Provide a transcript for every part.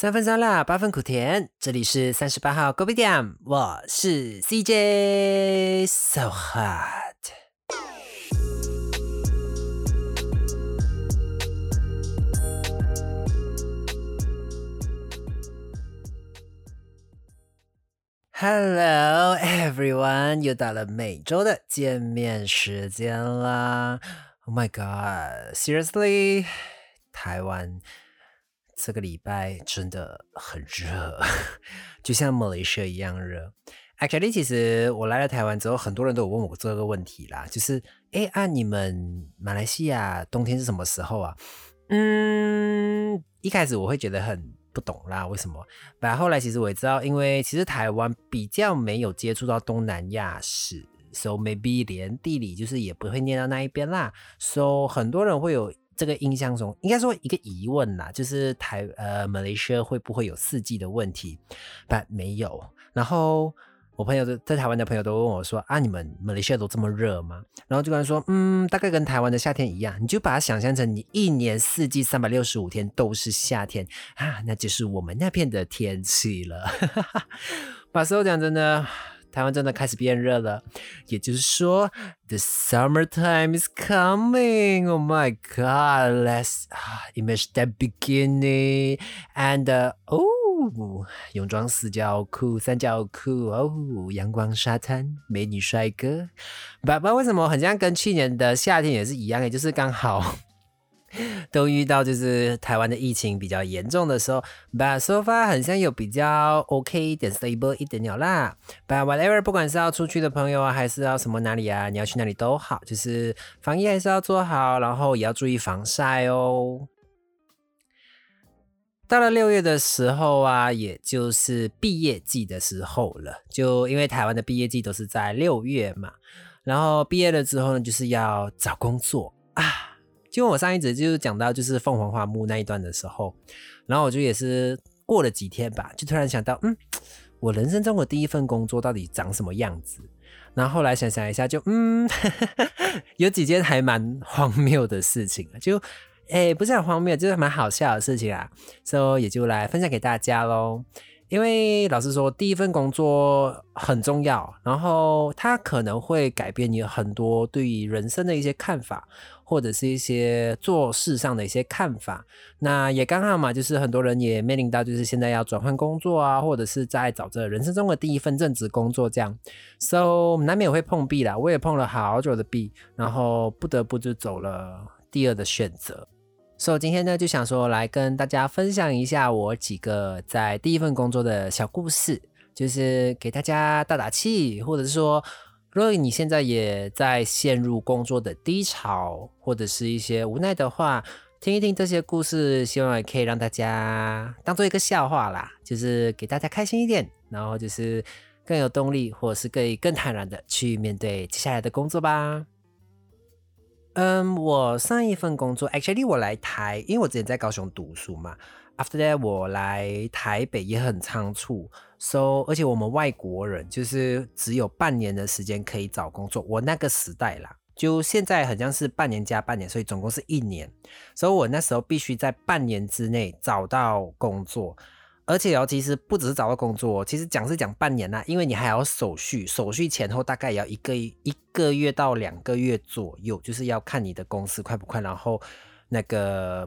三分酸辣，八分苦甜。这里是三十八号 Goby-Dam，，我是 CJ，So hot。Hello everyone，又到了每周的见面时间啦。Oh my god，Seriously，台湾。这个礼拜真的很热，就像马来西亚一样热。Actually，其实我来了台湾之后，很多人都有问我这个问题啦，就是哎，按你们马来西亚冬天是什么时候啊？嗯，一开始我会觉得很不懂啦，为什么？但后来其实我也知道，因为其实台湾比较没有接触到东南亚史，so maybe 连地理就是也不会念到那一边啦，so 很多人会有。这个印象中，应该说一个疑问啦，就是台呃马来西亚会不会有四季的问题？不，没有。然后我朋友在台湾的朋友都问我说：“啊，你们马来西亚都这么热吗？”然后就跟他说：“嗯，大概跟台湾的夏天一样，你就把它想象成你一年四季三百六十五天都是夏天啊，那就是我们那片的天气了。”把所有讲真的。台湾真的开始变热了，也就是说，the summertime is coming. Oh my god, let's imagine that beginning. And oh,，泳装四角裤、三角裤哦，阳光沙滩、美女帅哥，不不为什么很像跟去年的夏天也是一样，也就是刚好。都遇到就是台湾的疫情比较严重的时候，But so far 很像有比较 OK 一点 stable 一点鸟啦。But whatever，不管是要出去的朋友啊，还是要什么哪里啊，你要去哪里都好，就是防疫还是要做好，然后也要注意防晒哦。到了六月的时候啊，也就是毕业季的时候了，就因为台湾的毕业季都是在六月嘛，然后毕业了之后呢，就是要找工作啊。就我上一集就是讲到就是凤凰花木那一段的时候，然后我就也是过了几天吧，就突然想到，嗯，我人生中的第一份工作到底长什么样子？然后后来想想一下，就嗯，有几件还蛮荒谬的事情，就哎不是很荒谬，就是蛮好笑的事情啊，所以也就来分享给大家喽。因为老实说，第一份工作很重要，然后它可能会改变你很多对于人生的一些看法。或者是一些做事上的一些看法，那也刚好嘛，就是很多人也面临到，就是现在要转换工作啊，或者是在找着人生中的第一份正职工作这样，so 难免会碰壁啦。我也碰了好久的壁，然后不得不就走了第二的选择。所以今天呢，就想说来跟大家分享一下我几个在第一份工作的小故事，就是给大家打打气，或者是说。如果你现在也在陷入工作的低潮，或者是一些无奈的话，听一听这些故事，希望也可以让大家当做一个笑话啦，就是给大家开心一点，然后就是更有动力，或者是可以更坦然的去面对接下来的工作吧。嗯，我上一份工作，actually 我来台，因为我之前在高雄读书嘛。After that，我来台北也很仓促，so 而且我们外国人就是只有半年的时间可以找工作。我那个时代啦，就现在好像是半年加半年，所以总共是一年。所以我那时候必须在半年之内找到工作，而且哦，其实不只是找到工作，其实讲是讲半年啦，因为你还要手续，手续前后大概也要一个一个月到两个月左右，就是要看你的公司快不快，然后那个。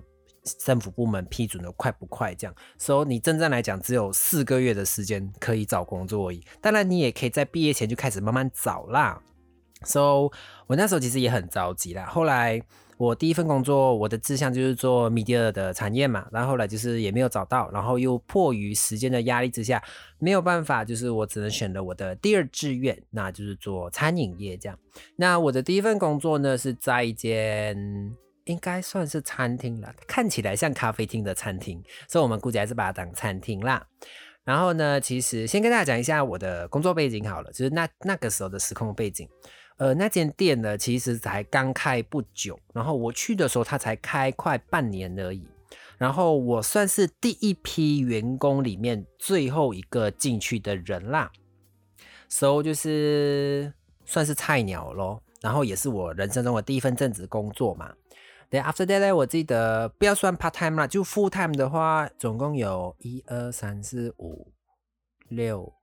政府部门批准的快不快？这样，所以你真正来讲，只有四个月的时间可以找工作而已。当然，你也可以在毕业前就开始慢慢找啦。So，我那时候其实也很着急啦。后来我第一份工作，我的志向就是做 media 的产业嘛。然后后来就是也没有找到，然后又迫于时间的压力之下，没有办法，就是我只能选了我的第二志愿，那就是做餐饮业这样。那我的第一份工作呢，是在一间。应该算是餐厅了，看起来像咖啡厅的餐厅，所以我们估计还是把它当餐厅啦。然后呢，其实先跟大家讲一下我的工作背景好了，就是那那个时候的时空背景。呃，那间店呢，其实才刚开不久，然后我去的时候，它才开快半年而已。然后我算是第一批员工里面最后一个进去的人啦，所以就是算是菜鸟咯。然后也是我人生中的第一份正职工作嘛。对，after that 呢，我记得不要算 part time 啦，就 full time 的话，总共有一二三四五六，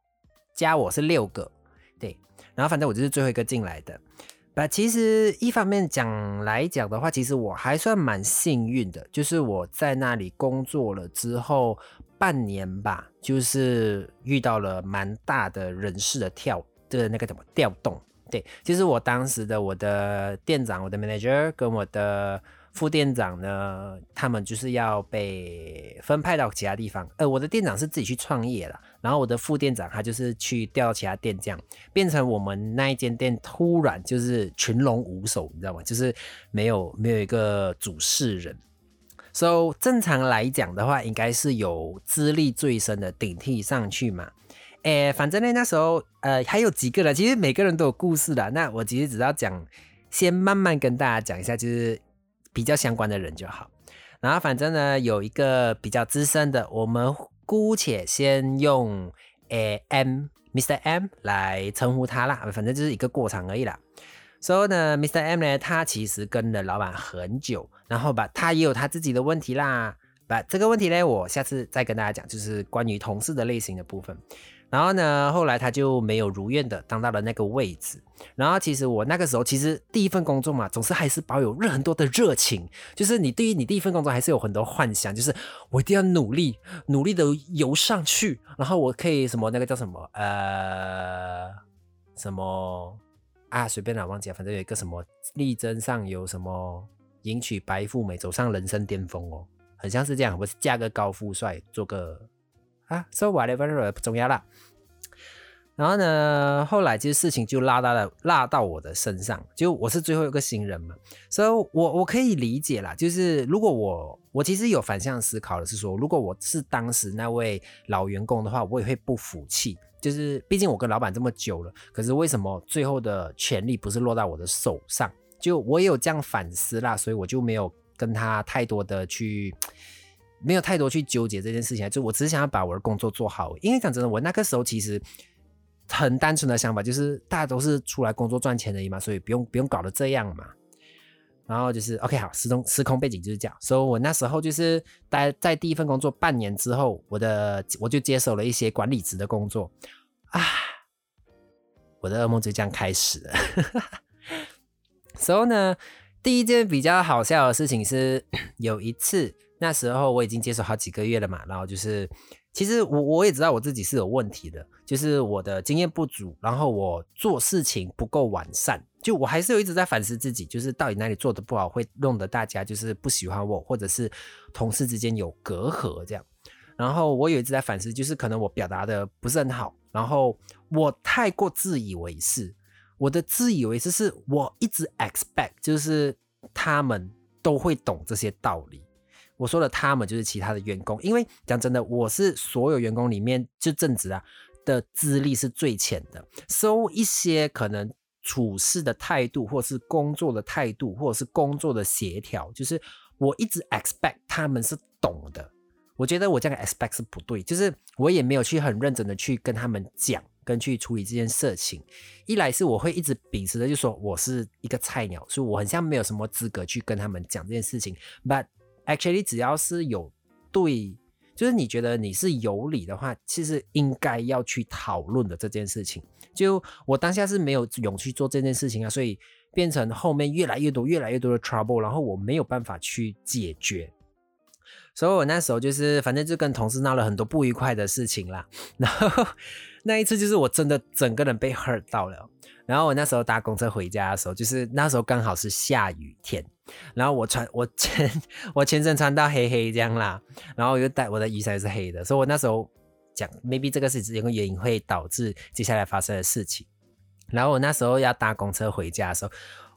加我是六个，对，然后反正我就是最后一个进来的。把其实一方面讲来讲的话，其实我还算蛮幸运的，就是我在那里工作了之后半年吧，就是遇到了蛮大的人事的跳的那个怎么调动。对，其实我当时的我的店长、我的 manager 跟我的。副店长呢，他们就是要被分派到其他地方。呃，我的店长是自己去创业了，然后我的副店长他就是去调其他店，这样变成我们那一间店突然就是群龙无首，你知道吗？就是没有没有一个主事人。So 正常来讲的话，应该是有资历最深的顶替上去嘛。诶，反正呢那时候呃还有几个人，其实每个人都有故事的。那我其实只要讲，先慢慢跟大家讲一下，就是。比较相关的人就好，然后反正呢，有一个比较资深的，我们姑且先用诶 M Mr M 来称呼他啦，反正就是一个过场而已啦。所以呢，Mr M 呢，他其实跟了老板很久，然后吧，他也有他自己的问题啦。把这个问题呢，我下次再跟大家讲，就是关于同事的类型的部分。然后呢，后来他就没有如愿的当到了那个位置。然后其实我那个时候，其实第一份工作嘛，总是还是保有很多的热情。就是你对于你第一份工作还是有很多幻想，就是我一定要努力，努力的游上去，然后我可以什么那个叫什么呃什么啊随便啦，忘记了，反正有一个什么力争上游，什么迎娶白富美，走上人生巅峰哦，很像是这样，我是嫁个高富帅，做个。啊，so whatever 不重要啦。然后呢，后来其实事情就拉到了拉到我的身上，就我是最后一个新人嘛，所以我我可以理解啦。就是如果我我其实有反向思考的是说，如果我是当时那位老员工的话，我也会不服气。就是毕竟我跟老板这么久了，可是为什么最后的权利不是落到我的手上？就我也有这样反思啦，所以我就没有跟他太多的去。没有太多去纠结这件事情，就我只是想要把我的工作做好。因为讲真的，我那个时候其实很单纯的想法，就是大家都是出来工作赚钱而已嘛，所以不用不用搞得这样嘛。然后就是 OK 好，时空时空背景就是这样。所以我那时候就是待在第一份工作半年之后，我的我就接手了一些管理职的工作啊，我的噩梦就这样开始了。所以呢，第一件比较好笑的事情是 有一次。那时候我已经接手好几个月了嘛，然后就是，其实我我也知道我自己是有问题的，就是我的经验不足，然后我做事情不够完善，就我还是有一直在反思自己，就是到底哪里做的不好，会弄得大家就是不喜欢我，或者是同事之间有隔阂这样。然后我有一直在反思，就是可能我表达的不是很好，然后我太过自以为是，我的自以为是是我一直 expect，就是他们都会懂这些道理。我说的他们就是其他的员工，因为讲真的，我是所有员工里面就正职啊的资历是最浅的，收一些可能处事的态度，或是工作的态度，或者是工作的协调，就是我一直 expect 他们是懂的。我觉得我这样 expect 是不对，就是我也没有去很认真的去跟他们讲，跟去处理这件事情。一来是我会一直秉持的，就说我是一个菜鸟，所以我很像没有什么资格去跟他们讲这件事情，but。Actually，只要是有对，就是你觉得你是有理的话，其实应该要去讨论的这件事情。就我当下是没有勇气做这件事情啊，所以变成后面越来越多、越来越多的 trouble，然后我没有办法去解决。所以我那时候就是反正就跟同事闹了很多不愉快的事情啦。然后 那一次就是我真的整个人被 hurt 到了。然后我那时候搭公车回家的时候，就是那时候刚好是下雨天。然后我穿我全 我全身穿到黑黑这样啦，然后我又带我的雨伞是黑的，所以我那时候讲 maybe 这个是一个原因会导致接下来发生的事情。然后我那时候要搭公车回家的时候，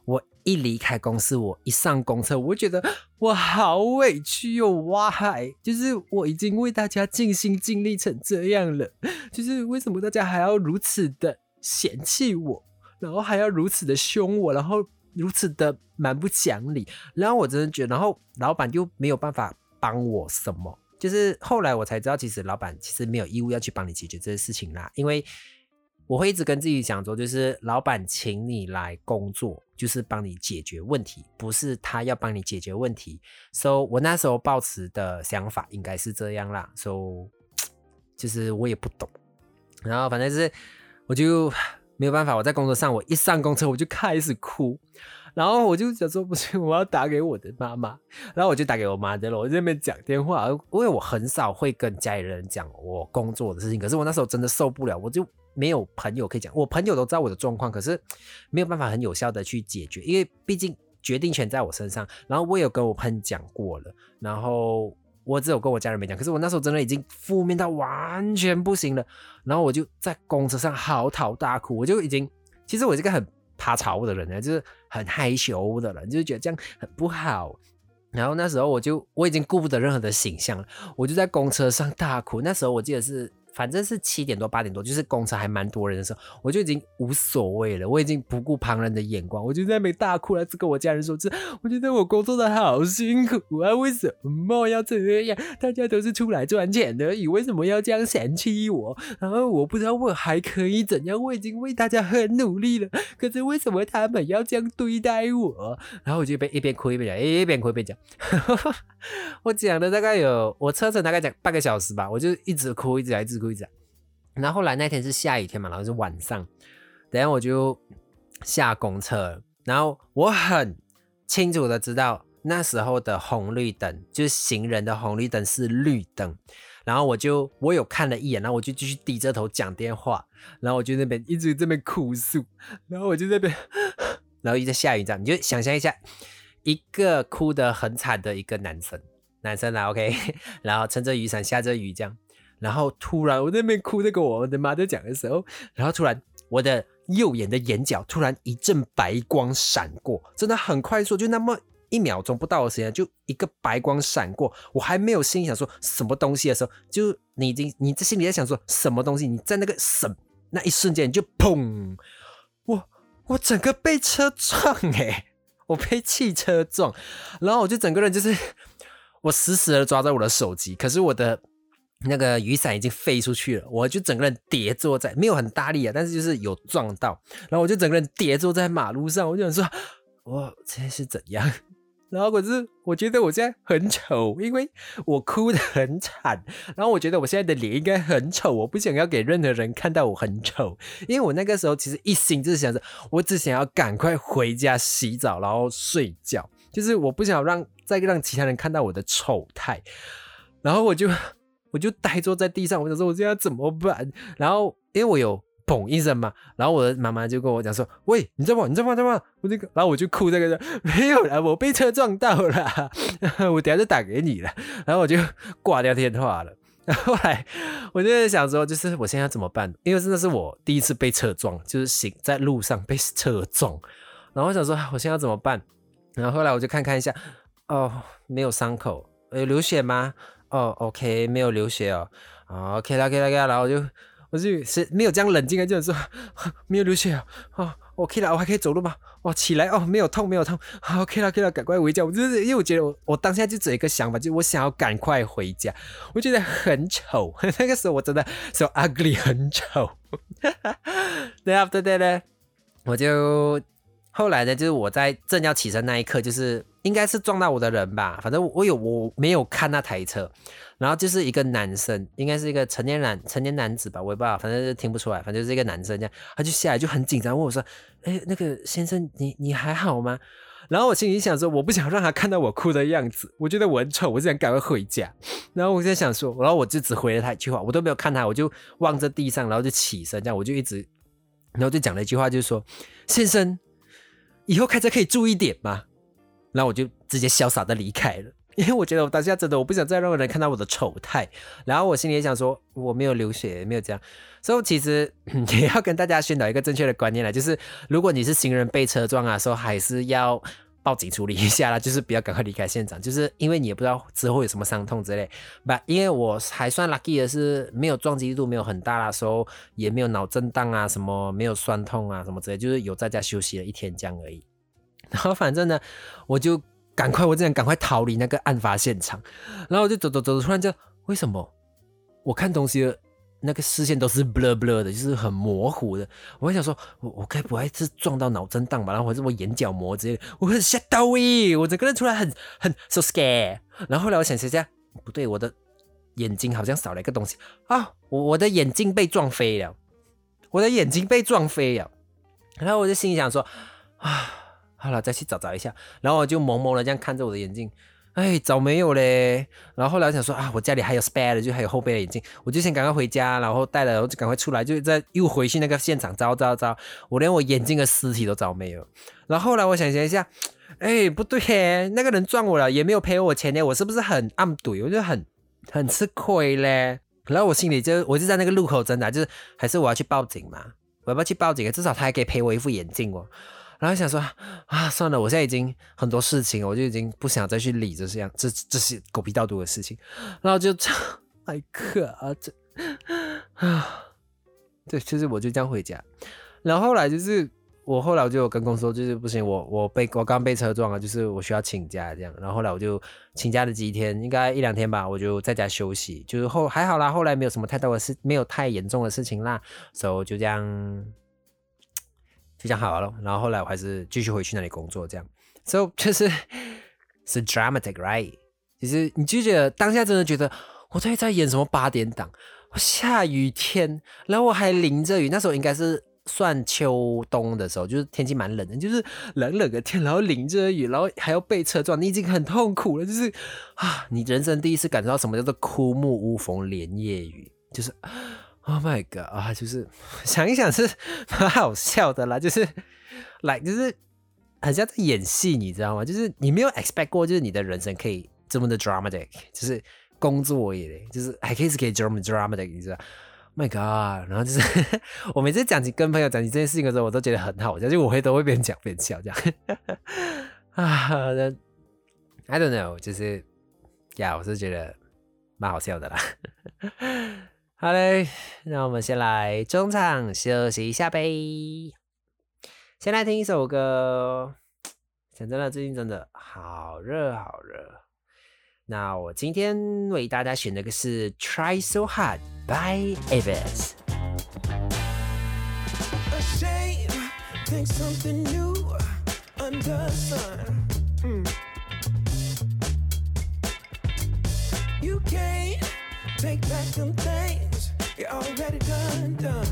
我一离开公司，我一上公车，我觉得我好委屈哟，哇嗨，就是我已经为大家尽心尽力成这样了，就是为什么大家还要如此的嫌弃我，然后还要如此的凶我，然后。如此的蛮不讲理，然后我真的觉得，然后老板又没有办法帮我什么，就是后来我才知道，其实老板其实没有义务要去帮你解决这些事情啦，因为我会一直跟自己讲说，就是老板请你来工作，就是帮你解决问题，不是他要帮你解决问题。So 我那时候抱持的想法应该是这样啦。So 就是我也不懂，然后反正是我就没有办法。我在工作上，我一上公车我就开始哭，然后我就想说不行，我要打给我的妈妈。然后我就打给我妈的了，我在那边讲电话，因为我很少会跟家里人讲我工作的事情。可是我那时候真的受不了，我就。没有朋友可以讲，我朋友都知道我的状况，可是没有办法很有效的去解决，因为毕竟决定权在我身上。然后我有跟我朋友讲过了，然后我只有跟我家人没讲。可是我那时候真的已经负面到完全不行了，然后我就在公车上嚎啕大哭。我就已经，其实我是个很怕吵的人呢，就是很害羞的人，就是觉得这样很不好。然后那时候我就我已经顾不得任何的形象了，我就在公车上大哭。那时候我记得是。反正是七点多八点多，就是公车还蛮多人的时候，我就已经无所谓了，我已经不顾旁人的眼光，我就在那边大哭了，只跟我家人说：“这我觉得我工作的好辛苦啊，为什么要这样？大家都是出来赚钱的，你为什么要这样嫌弃我？然后我不知道我还可以怎样，我已经为大家很努力了，可是为什么他们要这样对待我？然后我就边一边哭一边讲，一边哭一边讲，我讲了大概有我车程大概讲半个小时吧，我就一直哭，一直来一直。规则，然后后来那天是下雨天嘛，然后是晚上，等下我就下公车，然后我很清楚的知道那时候的红绿灯就是行人的红绿灯是绿灯，然后我就我有看了一眼，然后我就继续低着头讲电话，然后我就那边一直这边哭诉，然后我就那边，然后一直下雨这样，你就想象一下一个哭得很惨的一个男生，男生啦，OK，然后撑着雨伞下着雨这样。然后突然，我在那边哭，在跟我的妈在讲的时候，然后突然，我的右眼的眼角突然一阵白光闪过，真的很快速，就那么一秒钟不到的时间，就一个白光闪过。我还没有心里想说什么东西的时候，就你已经你在心里在想说什么东西，你在那个什那一瞬间，就砰，我我整个被车撞哎，我被汽车撞，然后我就整个人就是我死死的抓着我的手机，可是我的。那个雨伞已经飞出去了，我就整个人跌坐在，没有很大力啊，但是就是有撞到，然后我就整个人跌坐在马路上，我就想说，我这是怎样？然后可是我觉得我现在很丑，因为我哭得很惨，然后我觉得我现在的脸应该很丑，我不想要给任何人看到我很丑，因为我那个时候其实一心就是想着，我只想要赶快回家洗澡，然后睡觉，就是我不想让再让其他人看到我的丑态，然后我就。我就呆坐在地上，我想说我现在怎么办？然后因为我有嘣一声嘛，然后我的妈妈就跟我讲说：“喂，你在吗？你在吗？在吗？”我这个，然后我就哭这个，没有了，我被车撞到了，我等下就打给你了。然后我就挂掉电话了。后来我就在想说，就是我现在要怎么办？因为真的是我第一次被车撞，就是行在路上被车撞。然后我想说，我现在要怎么办？然后后来我就看看一下，哦，没有伤口，有流血吗？哦，OK，没有流血哦，OK 啦，OK 啦，OK 啦，然后我就我就是没有这样冷静啊，就是说没有流血啊，哦，OK 了，我还可以走路吗？哦，起来哦，没有痛，没有痛，OK 啦，OK 啦，赶快回家。我就是因为我觉得我我当下就只有一个想法，就我想要赶快回家，我觉得很丑，那个时候我真的 so ugly，很丑。对啊，对对对，我就后来呢，就是我在正要起身那一刻，就是。应该是撞到我的人吧，反正我有我没有看那台车，然后就是一个男生，应该是一个成年男成年男子吧，我也不知道，反正是听不出来，反正就是一个男生这样，他就下来就很紧张问我说：“哎，那个先生，你你还好吗？”然后我心里想说，我不想让他看到我哭的样子，我觉得我很丑，我就想赶快回家。然后我在想说，然后我就只回了他一句话，我都没有看他，我就望着地上，然后就起身这样，我就一直，然后就讲了一句话，就是说：“先生，以后开车可以注意点吗？”然后我就直接潇洒的离开了，因为我觉得我当下真的我不想再让人看到我的丑态。然后我心里也想说，我没有流血，没有这样。所以其实 也要跟大家宣导一个正确的观念了，就是如果你是行人被车撞啊，说还是要报警处理一下啦，就是不要赶快离开现场，就是因为你也不知道之后有什么伤痛之类。不，因为我还算 lucky 的是没有撞击度没有很大啦，时候也没有脑震荡啊，什么没有酸痛啊，什么之类，就是有在家休息了一天这样而已。然后反正呢，我就赶快，我只想赶快逃离那个案发现场。然后我就走走走，突然就为什么我看东西那个视线都是 blur blur 的，就是很模糊的。我想说，我我该不会是撞到脑震荡吧？然后或者我眼角膜之类的，我很吓到咦，我整个人突然很很 so scared。然后后来我想想下，不对，我的眼睛好像少了一个东西啊，我我的眼镜被撞飞了，我的眼睛被撞飞了。然后我就心里想说，啊，好了，再去找找一下。然后我就懵懵的这样看着我的眼镜。哎，早没有嘞。然后后来想说啊，我家里还有 spare 的，就还有后备的眼镜，我就先赶快回家，然后带了，然后就赶快出来，就再又回去那个现场找找找，我连我眼镜的尸体都找没有。然后后来我想想一下，哎，不对耶，那个人撞我了，也没有赔我钱呢，我是不是很暗怼？我就很很吃亏嘞。然后我心里就我就在那个路口挣扎，就是还是我要去报警嘛？我要不要去报警？至少他还可以赔我一副眼镜哦。然后想说啊，算了，我现在已经很多事情，我就已经不想再去理这些这这些狗屁倒毒的事情。然后就这哎可啊，这啊，对，就是我就这样回家。然后后来就是我后来我就有跟公司说，就是不行，我我被我刚被车撞了，就是我需要请假这样。然后后来我就请假了几天，应该一两天吧，我就在家休息。就是后还好啦，后来没有什么太多的事，没有太严重的事情啦，所以就这样。就讲好了，然后后来我还是继续回去那里工作，这样，so 就是是 dramatic，right？其实你就觉得当下真的觉得我在在演什么八点档，下雨天，然后我还淋着雨，那时候应该是算秋冬的时候，就是天气蛮冷的，就是冷冷的天，然后淋着雨，然后还要被车撞，你已经很痛苦了，就是啊，你人生第一次感受到什么叫做枯木无逢连夜雨，就是。Oh my god 啊，就是想一想是蛮好笑的啦，就是来就是很像在演戏，你知道吗？就是你没有 expect 过，就是你的人生可以这么的 dramatic，就是工作也就是还可以是可以 dramatic，你知道？My god，然后就是 我每次讲起跟朋友讲起这件事情的时候，我都觉得很好笑，就我会都会边讲边笑这样。啊，I don't know，就是呀，我是觉得蛮好笑的啦。好嘞，那我们先来中场休息一下呗。先来听一首歌，讲真的，最近真的好热好热。那我今天为大家选的歌是《Try So Hard》by Avis。take back them things you already done, done.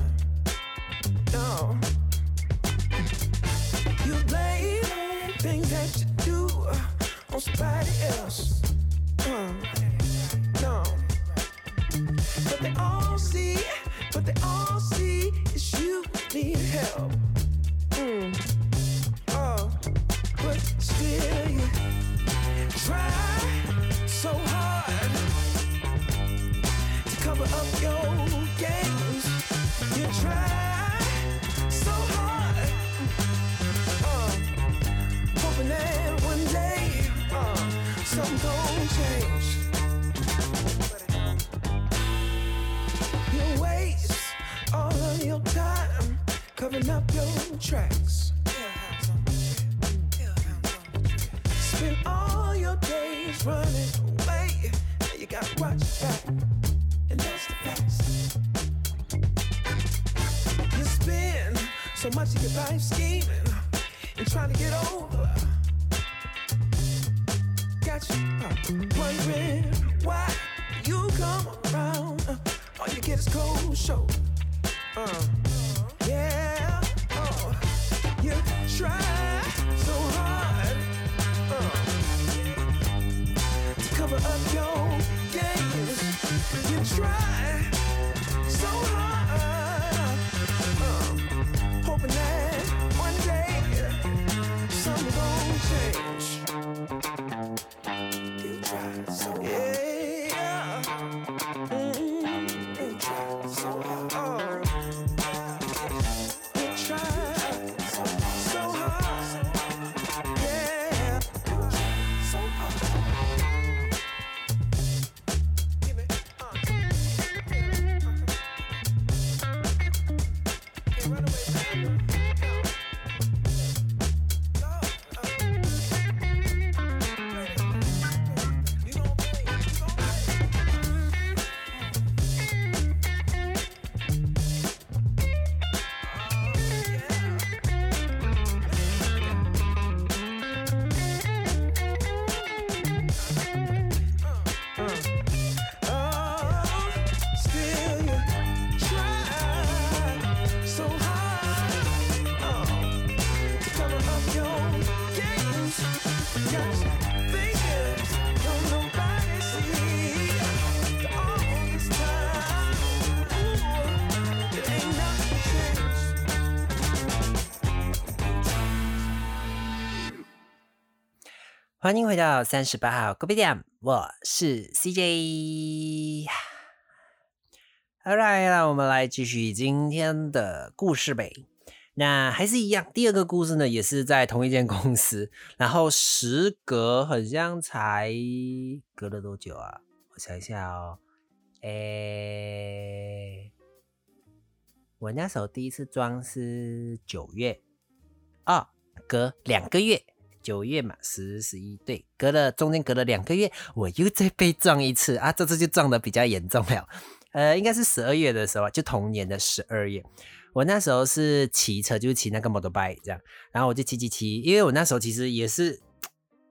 No. You blame things that you do on somebody else. Uh, no. But they all see, but they all see tracks. Spend all your days running away. You gotta watch your back. And that's the facts. You spend so much of your life scheming and trying to get over. Got you uh, wondering why you come around. All you get is cold show. Uh, try so hard uh, to cover up your games. You try 欢迎回到三十八号 Coffee 店，我是 CJ。Alright，那我们来继续今天的故事呗。那还是一样，第二个故事呢，也是在同一间公司，然后时隔好像才隔了多久啊？我想一下哦，诶，我那时候第一次装是九月，哦，隔两个月，九月嘛，十、十一，对，隔了中间隔了两个月，我又再被撞一次啊，这次就撞的比较严重了，呃，应该是十二月的时候，就同年的十二月。我那时候是骑车，就是骑那个 motorbike 这样，然后我就骑骑骑，因为我那时候其实也是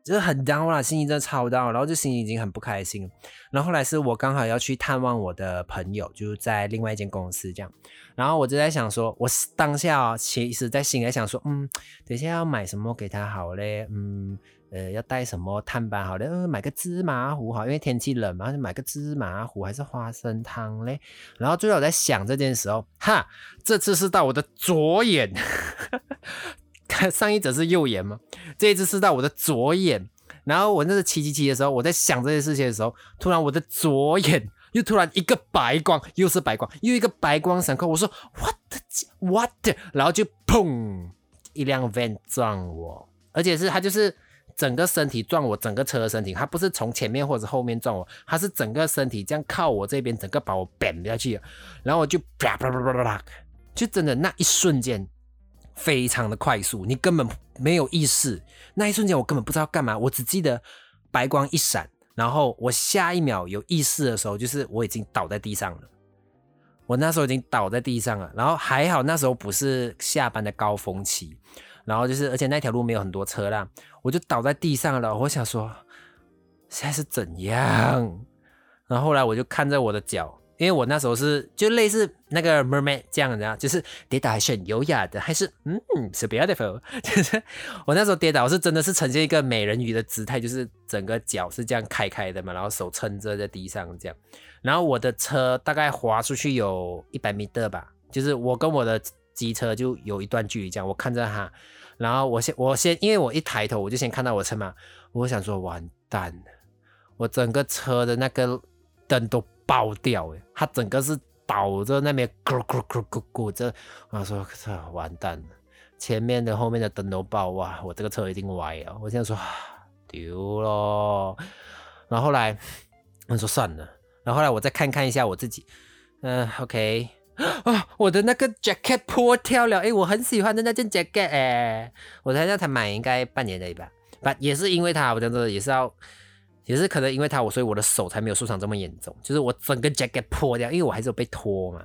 就是很 down 啦，心情真的超 down，然后就心情已经很不开心。然后后来是我刚好要去探望我的朋友，就是在另外一间公司这样，然后我就在想说，我当下其实在心里想说，嗯，等一下要买什么给他好嘞，嗯。呃，要带什么探班好嘞，嗯，买个芝麻糊好，因为天气冷嘛，就买个芝麻糊还是花生汤嘞。然后最后我在想这件事候，哈，这次是到我的左眼，上一则是右眼嘛，这一只是到我的左眼。然后我那是骑骑骑的时候，我在想这些事情的时候，突然我的左眼 又突然一个白光，又是白光，又一个白光闪过，我说 what the what，然后就砰，一辆 van 撞我，而且是它就是。整个身体撞我，整个车的身体，他不是从前面或者后面撞我，他是整个身体这样靠我这边，整个把我扁下去，然后我就啪啪啪啪啪啪，就真的那一瞬间非常的快速，你根本没有意识，那一瞬间我根本不知道干嘛，我只记得白光一闪，然后我下一秒有意识的时候，就是我已经倒在地上了，我那时候已经倒在地上了，然后还好那时候不是下班的高峰期。然后就是，而且那条路没有很多车啦，我就倒在地上了。我想说，现在是怎样？然后后来我就看着我的脚，因为我那时候是就类似那个 mermaid 这样的，就是跌倒还是很优雅的，还是嗯，so beautiful。就是我那时候跌倒是真的是呈现一个美人鱼的姿态，就是整个脚是这样开开的嘛，然后手撑着在地上这样。然后我的车大概滑出去有一百米的吧，就是我跟我的。机车就有一段距离，这样我看着它，然后我先我先，因为我一抬头我就先看到我车嘛，我想说完蛋了，我整个车的那个灯都爆掉诶，它整个是倒着那边咕咕咕咕咕这，我说这完蛋了，前面的后面的灯都爆哇，我这个车一定歪了，我现在说丢咯，然后后来我说算了，然后后来我再看看一下我自己，嗯，OK。啊！我的那个 jacket 破掉了，哎，我很喜欢的那件 jacket，哎，我才让他买应该半年的吧，不也是因为他，我真的也是要，也是可能因为他，我所以我的手才没有受伤这么严重，就是我整个 jacket 破掉，因为我还是有被拖嘛。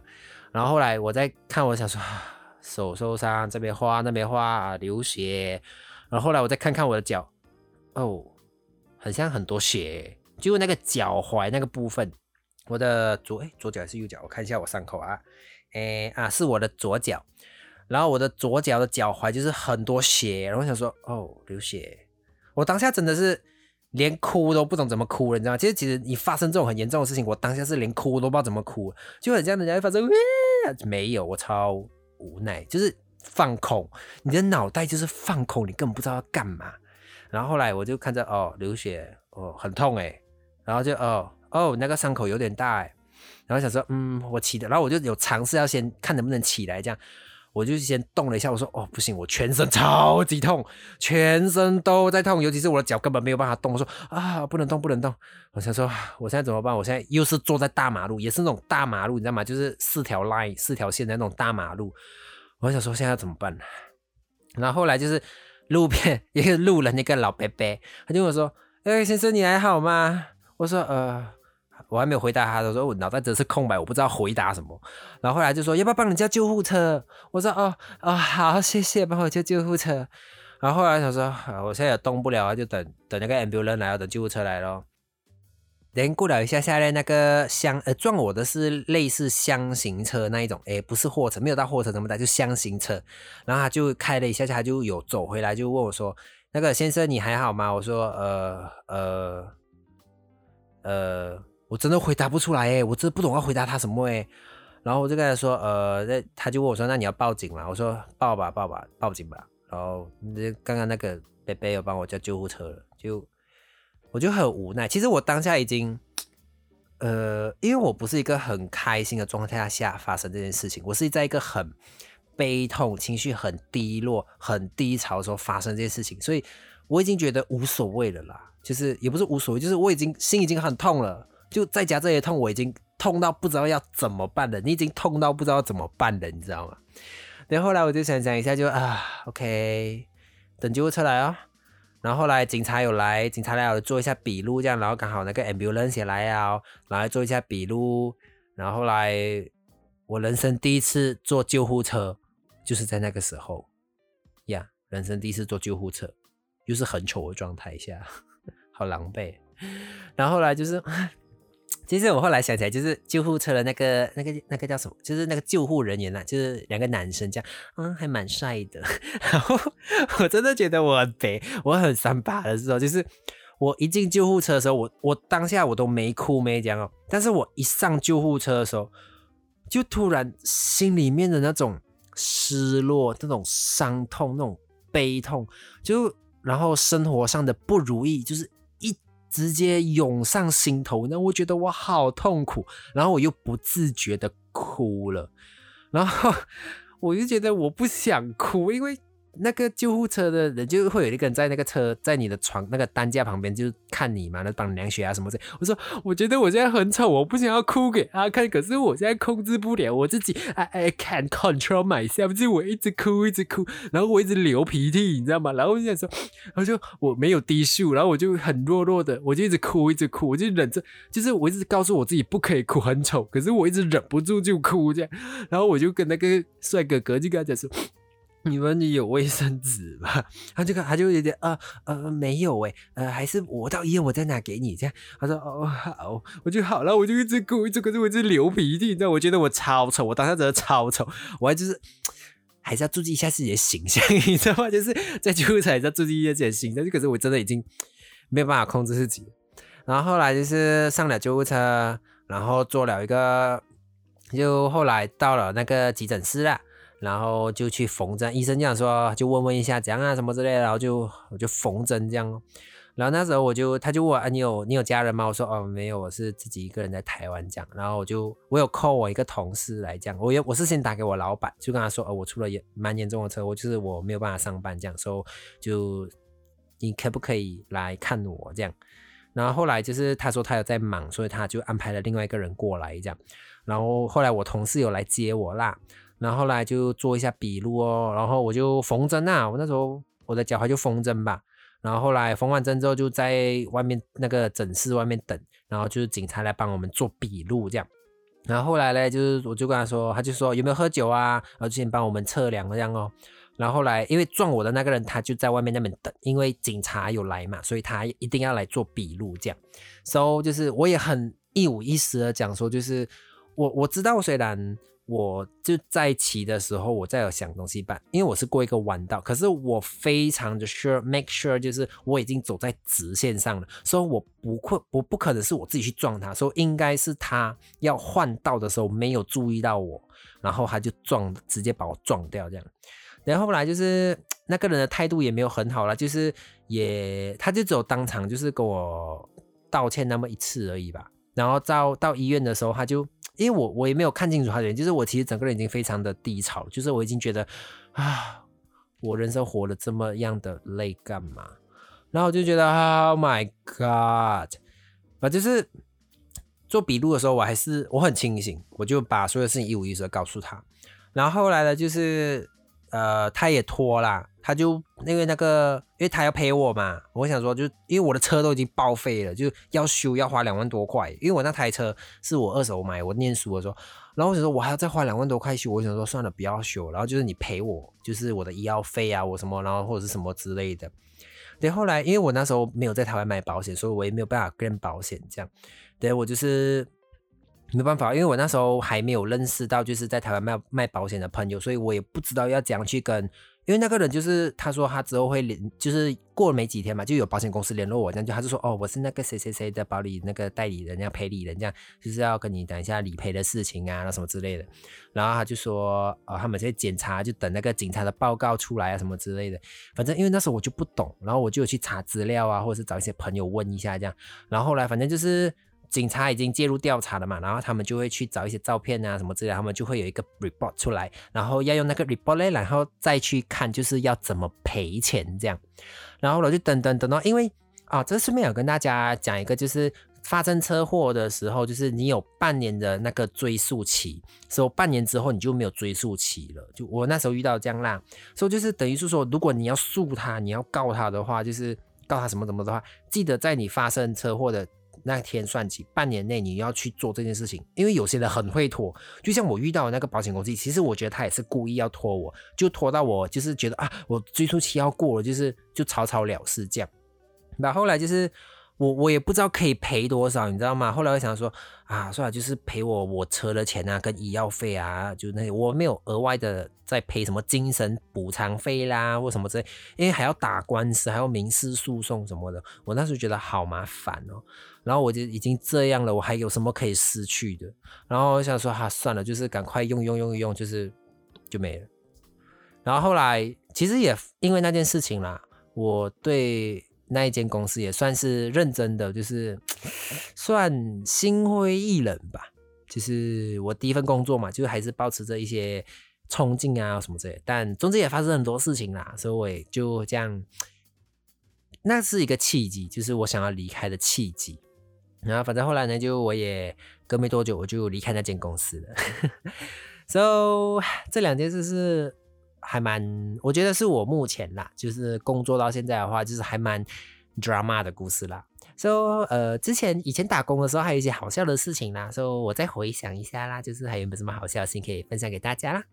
然后后来我在看，我想说 手受伤，这边花那边花流血，然后后来我再看看我的脚，哦，很像很多血，就那个脚踝那个部分。我的左哎左脚还是右脚？我看一下我伤口啊，哎啊是我的左脚，然后我的左脚的脚踝就是很多血，然后想说哦流血，我当下真的是连哭都不懂怎么哭了，你知道吗？其实其实你发生这种很严重的事情，我当下是连哭都不知道怎么哭，就很像人家发生没有，我超无奈，就是放空，你的脑袋就是放空，你根本不知道要干嘛。然后后来我就看着哦流血哦很痛哎，然后就哦。哦，那个伤口有点大哎，然后想说，嗯，我起的，然后我就有尝试要先看能不能起来，这样我就先动了一下，我说，哦，不行，我全身超级痛，全身都在痛，尤其是我的脚根本没有办法动，我说啊，不能动，不能动，我想说，我现在怎么办？我现在又是坐在大马路，也是那种大马路，你知道吗？就是四条 line 四条线的那种大马路，我想说现在怎么办？然后后来就是路边 一个路人，那个老伯伯，他就跟我说，哎，先生你还好吗？我说，呃。我还没有回答他，的时候我脑袋真是空白，我不知道回答什么。然后后来就说要不要帮你叫救护车？我说哦哦好，谢谢，帮我叫救护车。然后后来他说，我现在也动不了，就等等那个 ambulance 来，等救护车来咯。连过了一下下来，那个箱呃撞我的是类似箱型车那一种，诶，不是货车，没有到货车那么大，就箱型车。然后他就开了一下下，他就有走回来，就问我说：“那个先生你还好吗？”我说：“呃呃呃。”我真的回答不出来哎，我真的不懂要回答他什么哎。然后我就跟他说，呃，那他就问我说，那你要报警吗？我说报吧，报吧，报警吧。然后那刚刚那个贝贝有帮我叫救护车了，就我就很无奈。其实我当下已经，呃，因为我不是一个很开心的状态下发生这件事情，我是在一个很悲痛、情绪很低落、很低潮的时候发生这件事情，所以我已经觉得无所谓了啦。就是也不是无所谓，就是我已经心已经很痛了，就在家这些痛，我已经痛到不知道要怎么办了。你已经痛到不知道怎么办了，你知道吗？然后后来我就想想一下，就啊，OK，等救护车来哦。然后后来警察有来，警察来了做一下笔录，这样，然后刚好那个 ambulance 也来啊，然后做一下笔录。然后后来我人生第一次坐救护车，就是在那个时候呀，人生第一次坐救护车，又是很丑的状态下，好狼狈。然后后来就是。其实我后来想起来，就是救护车的那个、那个、那个叫什么？就是那个救护人员呐，就是两个男生，这样，嗯，还蛮帅的。然后我真的觉得我很肥，我很三八的时候，就是我一进救护车的时候，我我当下我都没哭没讲哦，但是我一上救护车的时候，就突然心里面的那种失落、那种伤痛、那种悲痛，就然后生活上的不如意，就是。直接涌上心头，那我觉得我好痛苦，然后我又不自觉的哭了，然后 我就觉得我不想哭，因为。那个救护车的人就会有一个人在那个车，在你的床那个担架旁边，就是看你嘛，那帮你量血啊什么的。我说，我觉得我现在很丑，我不想要哭给他看，可是我现在控制不了我自己，I I can't control myself，就我一直哭一直哭，然后我一直流鼻涕，你知道吗？然后我就想说，然后就我没有低速，然后我就很弱弱的，我就一直哭一直哭，我就忍着，就是我一直告诉我自己不可以哭，很丑，可是我一直忍不住就哭这样，然后我就跟那个帅哥哥就跟他讲说。你们有卫生纸吗？他就他就有点呃呃没有诶，呃还是我到医院我再拿给你这样。他说哦好，我就好了，我就一直哭一直，哭我一直流鼻涕，你知道？我觉得我超丑，我当时真的超丑，我还就是还是要注意一下自己的形象，你知道吗？就是在救护车还是要注意一下自己的形象，可是我真的已经没有办法控制自己。然后后来就是上了救护车，然后做了一个，就后来到了那个急诊室了。然后就去缝针，医生这样说，就问问一下怎样啊什么之类的，然后就我就缝针这样。然后那时候我就他就问啊你有你有家人吗？我说哦没有，我是自己一个人在台湾这样。然后我就我有 call 我一个同事来讲，我有我是先打给我老板，就跟他说哦我出了严蛮严重的车祸，就是我没有办法上班这样，说就你可不可以来看我这样？然后后来就是他说他有在忙，所以他就安排了另外一个人过来这样。然后后来我同事有来接我啦。然后来就做一下笔录哦，然后我就缝针啊，我那时候我的脚踝就缝针吧。然后后来缝完针之后，就在外面那个诊室外面等，然后就是警察来帮我们做笔录这样。然后后来呢，就是我就跟他说，他就说有没有喝酒啊？然后就先帮我们测量这样哦。然后后来因为撞我的那个人他就在外面那边等，因为警察有来嘛，所以他一定要来做笔录这样。So 就是我也很一五一十的讲说，就是我我知道虽然。我就在骑的时候，我在有想东西办，因为我是过一个弯道，可是我非常的 sure，make sure，就是我已经走在直线上了，所以我不会，我不可能是我自己去撞他，所以应该是他要换道的时候没有注意到我，然后他就撞，直接把我撞掉这样。然后后来就是那个人的态度也没有很好了，就是也他就只有当场就是跟我道歉那么一次而已吧。然后到到医院的时候，他就。因为我我也没有看清楚他的脸，就是我其实整个人已经非常的低潮，就是我已经觉得啊，我人生活了这么样的累干嘛？然后我就觉得 Oh my God！啊，就是做笔录的时候，我还是我很清醒，我就把所有事情一五一十的告诉他。然后后来呢，就是呃，他也拖啦。他就因为那个，因为他要陪我嘛，我想说，就因为我的车都已经报废了，就要修要花两万多块，因为我那台车是我二手买，我念书的时候，然后我想说我还要再花两万多块修，我想说算了，不要修，然后就是你赔我，就是我的医药费啊，我什么，然后或者是什么之类的。对，后来因为我那时候没有在台湾买保险，所以我也没有办法跟保险这样。对我就是没办法，因为我那时候还没有认识到就是在台湾卖卖保险的朋友，所以我也不知道要怎样去跟。因为那个人就是他说他之后会联，就是过了没几天嘛，就有保险公司联络我，这样就他就说哦，我是那个谁谁谁的保理那个代理人，那样赔理人，这样就是要跟你等一下理赔的事情啊，那什么之类的。然后他就说哦，他们在检查，就等那个警察的报告出来啊，什么之类的。反正因为那时候我就不懂，然后我就去查资料啊，或者是找一些朋友问一下这样。然后后来反正就是。警察已经介入调查了嘛，然后他们就会去找一些照片啊什么之类，他们就会有一个 report 出来，然后要用那个 report 呢，然后再去看就是要怎么赔钱这样。然后我就等等等到，因为啊，这顺便有跟大家讲一个，就是发生车祸的时候，就是你有半年的那个追诉期，所以半年之后你就没有追诉期了。就我那时候遇到这样啦，所以就是等于是说，如果你要诉他，你要告他的话，就是告他什么什么的话，记得在你发生车祸的。那天算起，半年内你要去做这件事情，因为有些人很会拖，就像我遇到的那个保险公司，其实我觉得他也是故意要拖我，就拖到我就是觉得啊，我追溯期要过了，就是就草草了事这样。那后来就是我我也不知道可以赔多少，你知道吗？后来我想说啊，算了，就是赔我我车的钱啊，跟医药费啊，就那些我没有额外的再赔什么精神补偿费啦或什么之类，因为还要打官司，还要民事诉讼什么的，我那时候觉得好麻烦哦。然后我就已经这样了，我还有什么可以失去的？然后我想说，哈，算了，就是赶快用用用用，就是就没了。然后后来其实也因为那件事情啦，我对那一间公司也算是认真的，就是 算心灰意冷吧。就是我第一份工作嘛，就还是保持着一些冲劲啊什么之类。但中间也发生很多事情啦，所以我也就这样，那是一个契机，就是我想要离开的契机。然后反正后来呢，就我也隔没多久，我就离开那间公司了。So 这两件事是还蛮，我觉得是我目前啦，就是工作到现在的话，就是还蛮 drama 的故事啦。So 呃，之前以前打工的时候，还有一些好笑的事情啦。So 我再回想一下啦，就是还有没有什么好笑的事情可以分享给大家啦。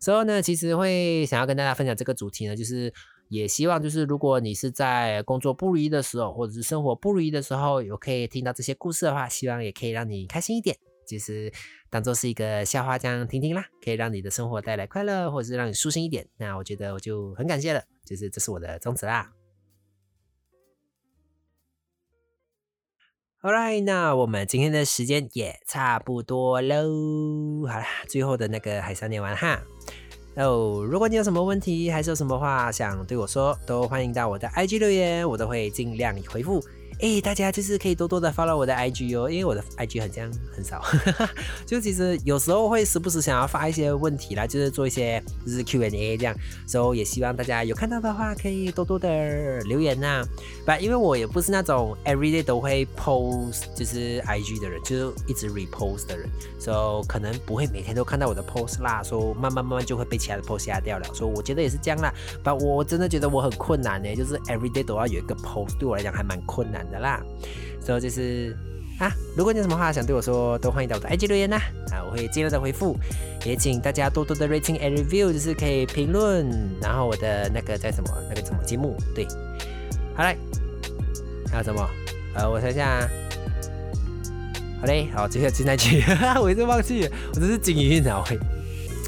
So 呢，其实会想要跟大家分享这个主题呢，就是。也希望就是，如果你是在工作不如意的时候，或者是生活不如意的时候，有可以听到这些故事的话，希望也可以让你开心一点，就是当做是一个笑话这样听听啦，可以让你的生活带来快乐，或者是让你舒心一点。那我觉得我就很感谢了，就是这是我的宗旨啦。All right，那我们今天的时间也差不多喽。好啦，最后的那个还是要念完哈。哦，如果你有什么问题，还是有什么话想对我说，都欢迎到我的 IG 留言，我都会尽量回复。哎，大家就是可以多多的 follow 我的 IG 哦，因为我的 IG 很像很少，就其实有时候会时不时想要发一些问题啦，就是做一些就是 Q&A 这样，所以也希望大家有看到的话可以多多的留言呐。不，因为我也不是那种 everyday 都会 post 就是 IG 的人，就是一直 repost 的人，所以可能不会每天都看到我的 post 啦，说慢慢慢慢就会被其他的 post 下掉了。所以我觉得也是这样啦，不，我真的觉得我很困难呢，就是 everyday 都要有一个 post，对我来讲还蛮困难。的啦，所以就是啊，如果你有什么话想对我说，都欢迎到我的 IG 留言呐，啊，我会尽量的回复，也请大家多多的 rating and review，就是可以评论，然后我的那个叫什么那个什么节目，对，好嘞，还有什么？呃，我想想，好嘞，好，接下来进那句，我一直忘记，我真是金鱼脑会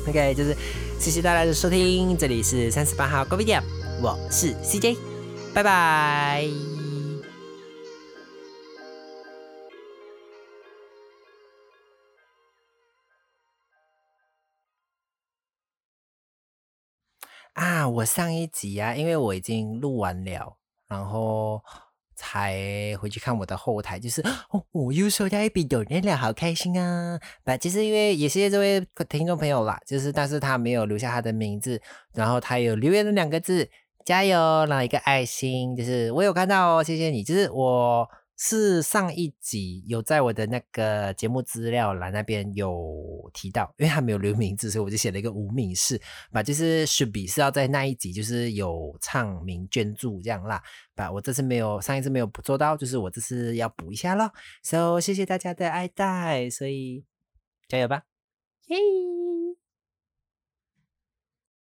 ，OK，就是谢谢大家的收听，这里是三十八号 Go Video，我是 CJ，拜拜。我上一集啊，因为我已经录完了，然后才回去看我的后台，就是哦，我又收到一笔有人了，好开心啊！不，其实因为也谢谢这位听众朋友啦，就是但是他没有留下他的名字，然后他有留言了两个字，加油，然后一个爱心，就是我有看到哦，谢谢你，就是我。是上一集有在我的那个节目资料栏那边有提到，因为他没有留名字，所以我就写了一个无名氏，把就是 should be 是要在那一集就是有唱名捐助这样啦，把我这次没有上一次没有做到，就是我这次要补一下咯。So 谢谢大家的爱戴，所以加油吧，嘿。